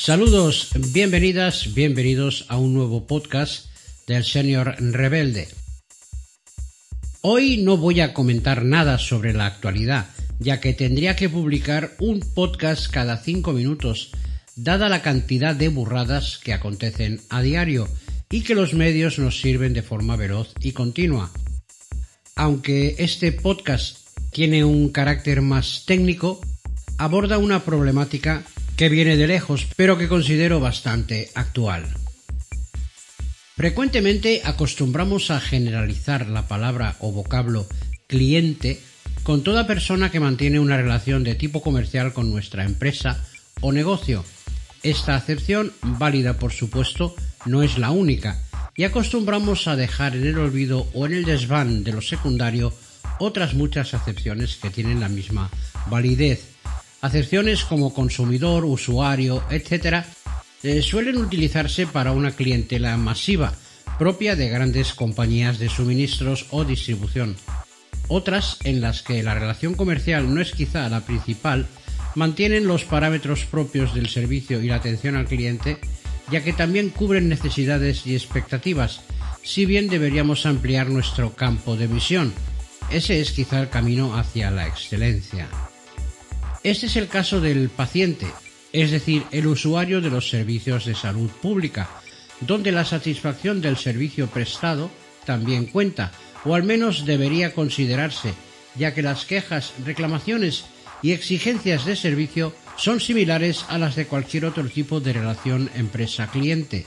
Saludos, bienvenidas, bienvenidos a un nuevo podcast del Señor Rebelde. Hoy no voy a comentar nada sobre la actualidad, ya que tendría que publicar un podcast cada cinco minutos, dada la cantidad de burradas que acontecen a diario y que los medios nos sirven de forma veloz y continua. Aunque este podcast tiene un carácter más técnico, aborda una problemática que viene de lejos, pero que considero bastante actual. Frecuentemente acostumbramos a generalizar la palabra o vocablo cliente con toda persona que mantiene una relación de tipo comercial con nuestra empresa o negocio. Esta acepción, válida por supuesto, no es la única, y acostumbramos a dejar en el olvido o en el desván de lo secundario otras muchas acepciones que tienen la misma validez Acepciones como consumidor, usuario, etc. Eh, suelen utilizarse para una clientela masiva, propia de grandes compañías de suministros o distribución. Otras, en las que la relación comercial no es quizá la principal, mantienen los parámetros propios del servicio y la atención al cliente, ya que también cubren necesidades y expectativas, si bien deberíamos ampliar nuestro campo de visión. Ese es quizá el camino hacia la excelencia. Este es el caso del paciente, es decir, el usuario de los servicios de salud pública, donde la satisfacción del servicio prestado también cuenta, o al menos debería considerarse, ya que las quejas, reclamaciones y exigencias de servicio son similares a las de cualquier otro tipo de relación empresa-cliente,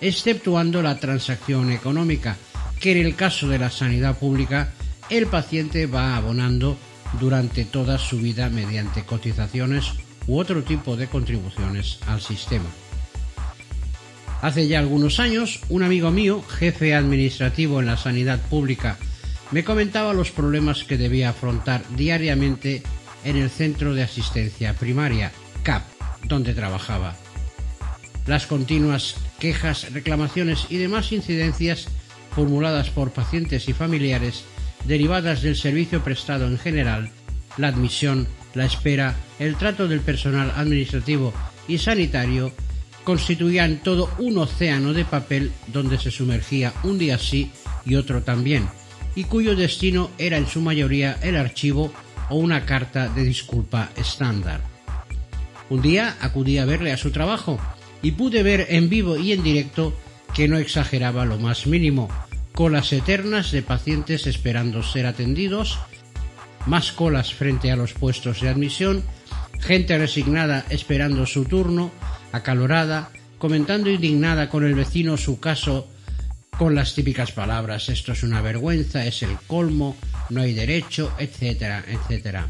exceptuando la transacción económica, que en el caso de la sanidad pública el paciente va abonando durante toda su vida mediante cotizaciones u otro tipo de contribuciones al sistema. Hace ya algunos años, un amigo mío, jefe administrativo en la sanidad pública, me comentaba los problemas que debía afrontar diariamente en el Centro de Asistencia Primaria, CAP, donde trabajaba. Las continuas quejas, reclamaciones y demás incidencias formuladas por pacientes y familiares derivadas del servicio prestado en general, la admisión, la espera, el trato del personal administrativo y sanitario, constituían todo un océano de papel donde se sumergía un día sí y otro también, y cuyo destino era en su mayoría el archivo o una carta de disculpa estándar. Un día acudí a verle a su trabajo y pude ver en vivo y en directo que no exageraba lo más mínimo, colas eternas de pacientes esperando ser atendidos, más colas frente a los puestos de admisión, gente resignada esperando su turno, acalorada, comentando indignada con el vecino su caso con las típicas palabras esto es una vergüenza, es el colmo, no hay derecho, etcétera, etcétera.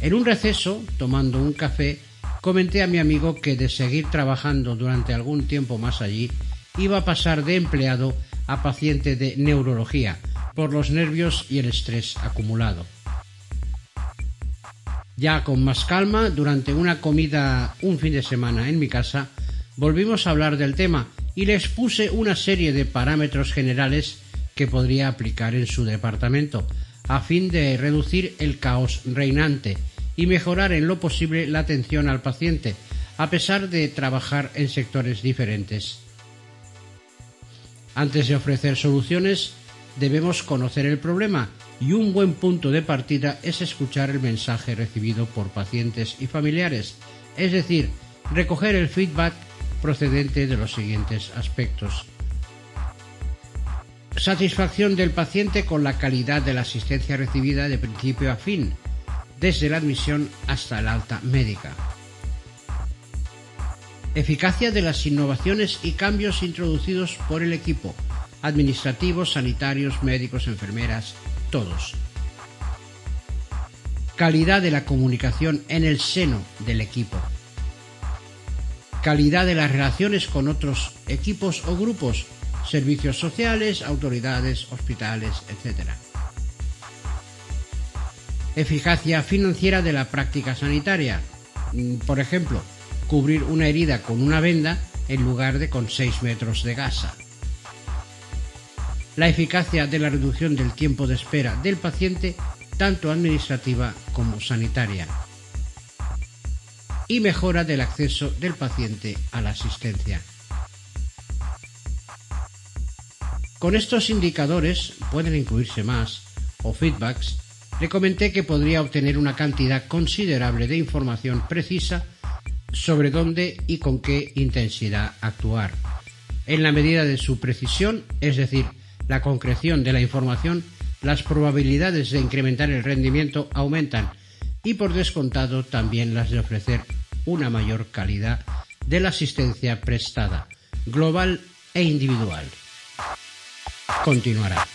En un receso, tomando un café, comenté a mi amigo que de seguir trabajando durante algún tiempo más allí, iba a pasar de empleado a paciente de neurología por los nervios y el estrés acumulado. Ya con más calma, durante una comida un fin de semana en mi casa, volvimos a hablar del tema y le expuse una serie de parámetros generales que podría aplicar en su departamento, a fin de reducir el caos reinante y mejorar en lo posible la atención al paciente, a pesar de trabajar en sectores diferentes. Antes de ofrecer soluciones, debemos conocer el problema y un buen punto de partida es escuchar el mensaje recibido por pacientes y familiares, es decir, recoger el feedback procedente de los siguientes aspectos. Satisfacción del paciente con la calidad de la asistencia recibida de principio a fin, desde la admisión hasta el alta médica. Eficacia de las innovaciones y cambios introducidos por el equipo, administrativos, sanitarios, médicos, enfermeras, todos. Calidad de la comunicación en el seno del equipo. Calidad de las relaciones con otros equipos o grupos, servicios sociales, autoridades, hospitales, etc. Eficacia financiera de la práctica sanitaria. Por ejemplo, cubrir una herida con una venda en lugar de con 6 metros de gasa. La eficacia de la reducción del tiempo de espera del paciente, tanto administrativa como sanitaria. y mejora del acceso del paciente a la asistencia. Con estos indicadores pueden incluirse más o feedbacks. Le comenté que podría obtener una cantidad considerable de información precisa sobre dónde y con qué intensidad actuar. En la medida de su precisión, es decir, la concreción de la información, las probabilidades de incrementar el rendimiento aumentan y por descontado también las de ofrecer una mayor calidad de la asistencia prestada, global e individual. Continuará.